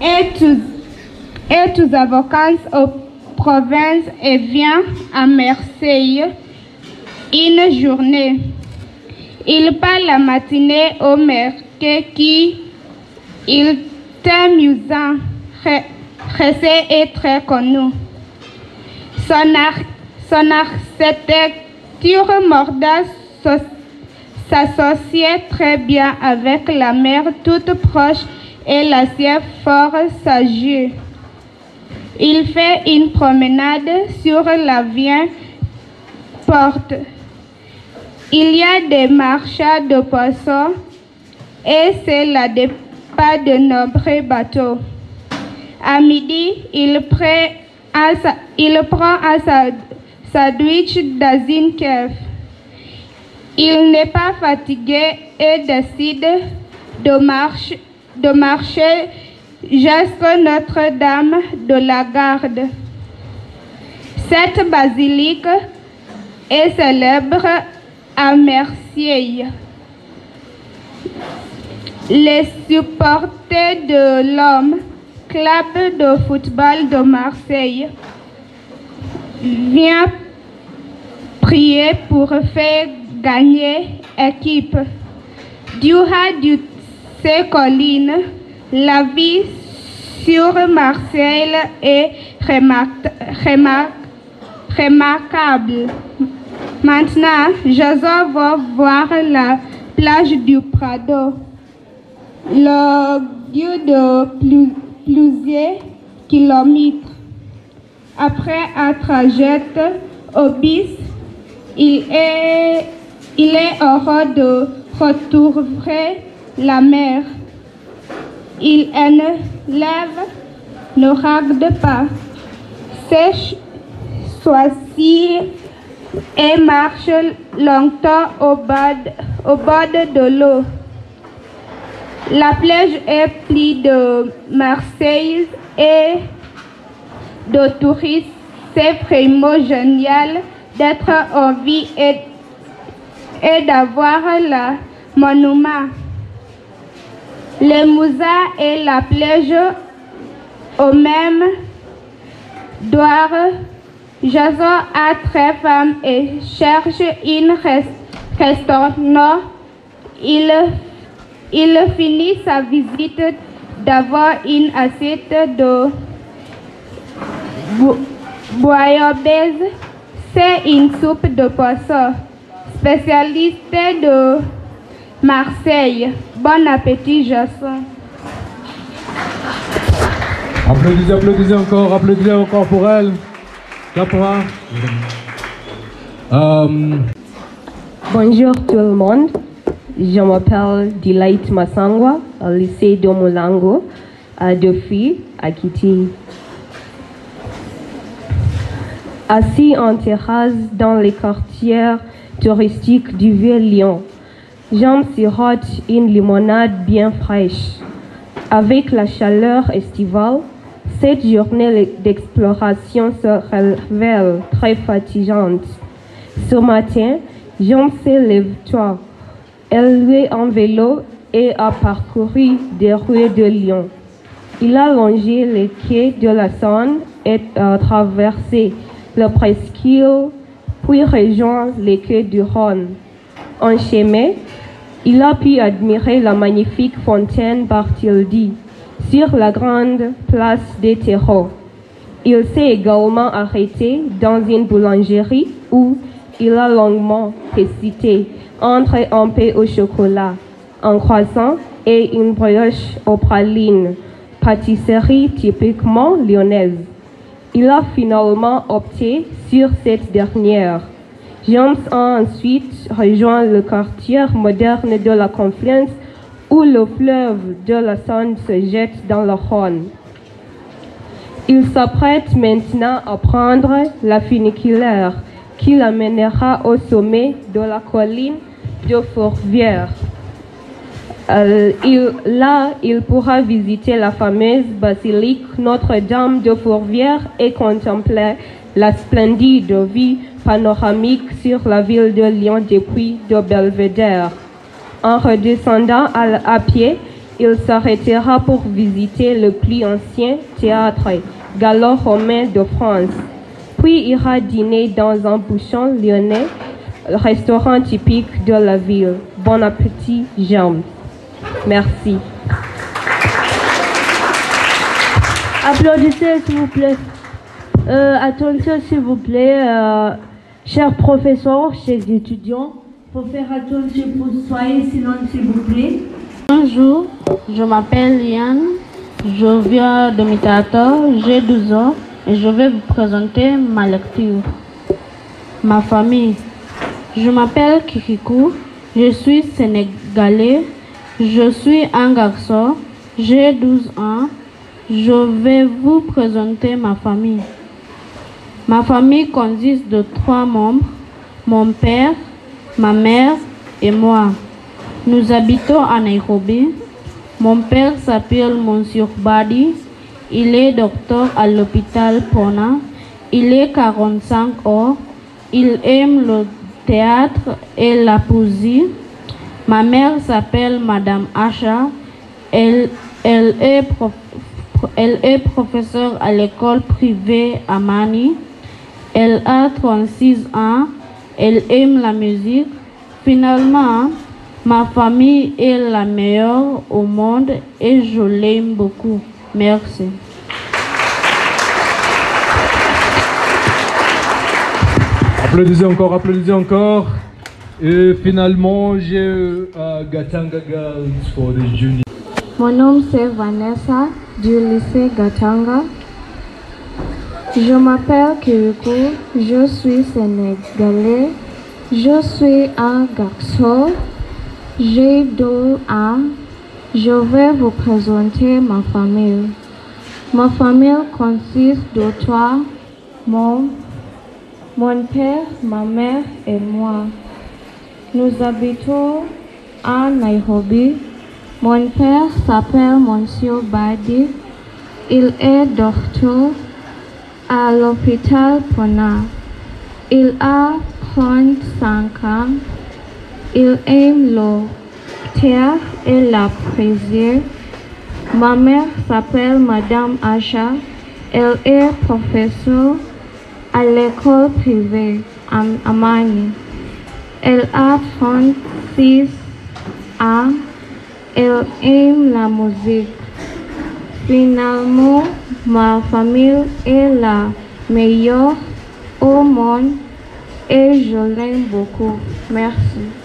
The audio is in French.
Et tous, et tous vacances aux provinces et vient à Marseille une journée. Il passe la matinée au mercredi qui il est amusant, très et très connu. Son, ar son architecture mordace s'associait très bien avec la mer toute proche et l'acier fort sageux. Il fait une promenade sur la vieille porte. Il y a des marchands de poissons et c'est la départ de nombreux bateaux. À midi, il, prend un, il prend un sandwich dans une cave. Il n'est pas fatigué et décide de, de marcher jusqu'à Notre-Dame de la Garde. Cette basilique est célèbre à Marseille. Les supporters de l'homme, club de football de Marseille, viennent prier pour faire gagner équipe. Du haut de ces collines, la vie sur Marseille est remarquable. Maintenant, Jason va voir la plage du Prado. Le lieu de plusieurs kilomètres. Après un trajet au bis, il est, il est heureux de retrouver la mer. Il élève, ne regarde pas. Sèche, soit-ci et marche longtemps au bord, au bord de l'eau. La plage est pleine de Marseille et de touristes. C'est vraiment génial d'être en vie et, et d'avoir le monument. Le et la plage au même doivent Jason a très femme et cherche une restaurant. Il, il finit sa visite d'avoir une assiette de bouillabaisse. C'est une soupe de poisson, spécialiste de Marseille. Bon appétit, Jason. Applaudissez, applaudissez encore, applaudissez encore pour elle. Um, Bonjour tout le monde. Je m'appelle Delight Masangwa, au lycée de Molango, à Defi, à Kiti. Assis en terrasse dans les quartiers touristiques du Vieux-Lyon, j'en sirote une limonade bien fraîche. Avec la chaleur estivale, cette journée d'exploration se révèle très fatigante. Ce matin, Jean s'est levé Elle est en vélo et a parcouru des rues de Lyon. Il a longé les quais de la Saône et a traversé le presqu'île, puis rejoint les quais du Rhône. En chemin, il a pu admirer la magnifique fontaine Bartholdi sur la grande place des terreaux. Il s'est également arrêté dans une boulangerie où il a longuement hésité entre un pain au chocolat, un croissant et une brioche aux pralines, pâtisserie typiquement lyonnaise. Il a finalement opté sur cette dernière. James a ensuite rejoint le quartier moderne de la Confluence où le fleuve de la Saône se jette dans le Rhône. Il s'apprête maintenant à prendre la funiculaire qui l'amènera au sommet de la colline de Fourvière. Euh, là, il pourra visiter la fameuse basilique Notre-Dame de Fourvière et contempler la splendide vue panoramique sur la ville de Lyon depuis de Belvédère. En redescendant à, pied, Il s'arrêtera pour visiter le plus ancien théâtre gallo-romain de France. Puis ira dîner dans un bouchon lyonnais, restaurant typique de la ville. Bon appétit, James. Merci. Applaudissez, s'il vous plaît. Euh, attention, s'il vous plaît, euh, chers professeurs, chers étudiants, faut faire attention pour soyez sinon, s'il vous plaît. Bonjour, je m'appelle Yann, je viens de Mitato, j'ai 12 ans et je vais vous présenter ma lecture. Ma famille. Je m'appelle Kikiku, je suis sénégalais, je suis un garçon, j'ai 12 ans, je vais vous présenter ma famille. Ma famille consiste de trois membres, mon père, ma mère et moi. Nous habitons à Nairobi. Mon père s'appelle Monsieur Badi. Il est docteur à l'hôpital Pona. Il est 45 ans. Il aime le théâtre et la poésie. Ma mère s'appelle Madame Asha. Elle, elle, est prof, elle est professeure à l'école privée à Mani. Elle a 36 ans. Elle aime la musique. Finalement, ma famille est la meilleure au monde et je l'aime beaucoup. Merci. Applaudissez encore, applaudissez encore. Et finalement, j'ai uh, Gatanga Girls for the junior. Mon nom c'est Vanessa du lycée Gatanga. Je m'appelle Kirikou, je suis sénégalais, je suis un garçon, j'ai deux ans. Je vais vous présenter ma famille. Ma famille consiste de trois, mon père, ma mère et moi. Nous habitons à Nairobi. Mon père s'appelle Monsieur Badi. Il est docteur à l'hôpital Pona. Il a 35 ans. Il aime le théâtre et la poésie. Ma mère s'appelle Madame Asha. Elle est professeure à l'école privée à Amani. Elle a 36 ans. Elle aime la musique. Finalement, ma famille est la meilleure au monde et je l'aime beaucoup. Merci.